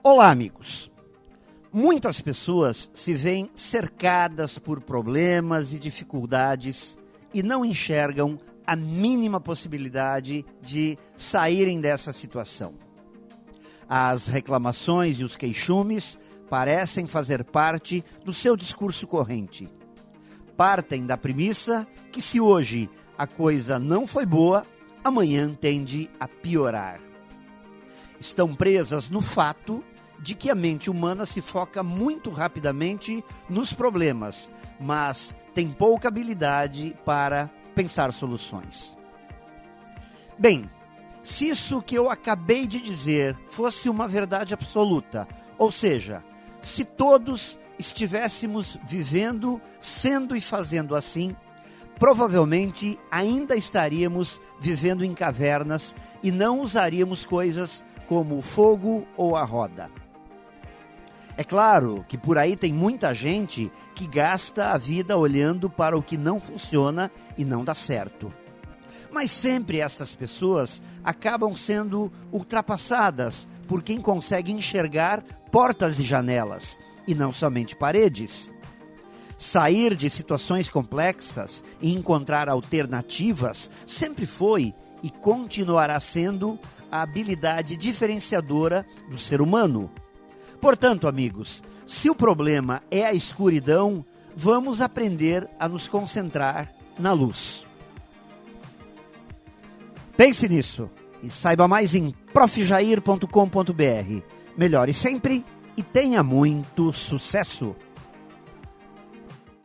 Olá, amigos. Muitas pessoas se veem cercadas por problemas e dificuldades e não enxergam a mínima possibilidade de saírem dessa situação. As reclamações e os queixumes parecem fazer parte do seu discurso corrente. Partem da premissa que, se hoje a coisa não foi boa, amanhã tende a piorar. Estão presas no fato de que a mente humana se foca muito rapidamente nos problemas, mas tem pouca habilidade para pensar soluções. Bem, se isso que eu acabei de dizer fosse uma verdade absoluta, ou seja, se todos estivéssemos vivendo, sendo e fazendo assim, provavelmente ainda estaríamos vivendo em cavernas e não usaríamos coisas como o fogo ou a roda. É claro que por aí tem muita gente que gasta a vida olhando para o que não funciona e não dá certo. Mas sempre essas pessoas acabam sendo ultrapassadas por quem consegue enxergar portas e janelas e não somente paredes. Sair de situações complexas e encontrar alternativas sempre foi e continuará sendo a habilidade diferenciadora do ser humano. Portanto, amigos, se o problema é a escuridão, vamos aprender a nos concentrar na luz. Pense nisso e saiba mais em profjair.com.br. Melhore sempre e tenha muito sucesso!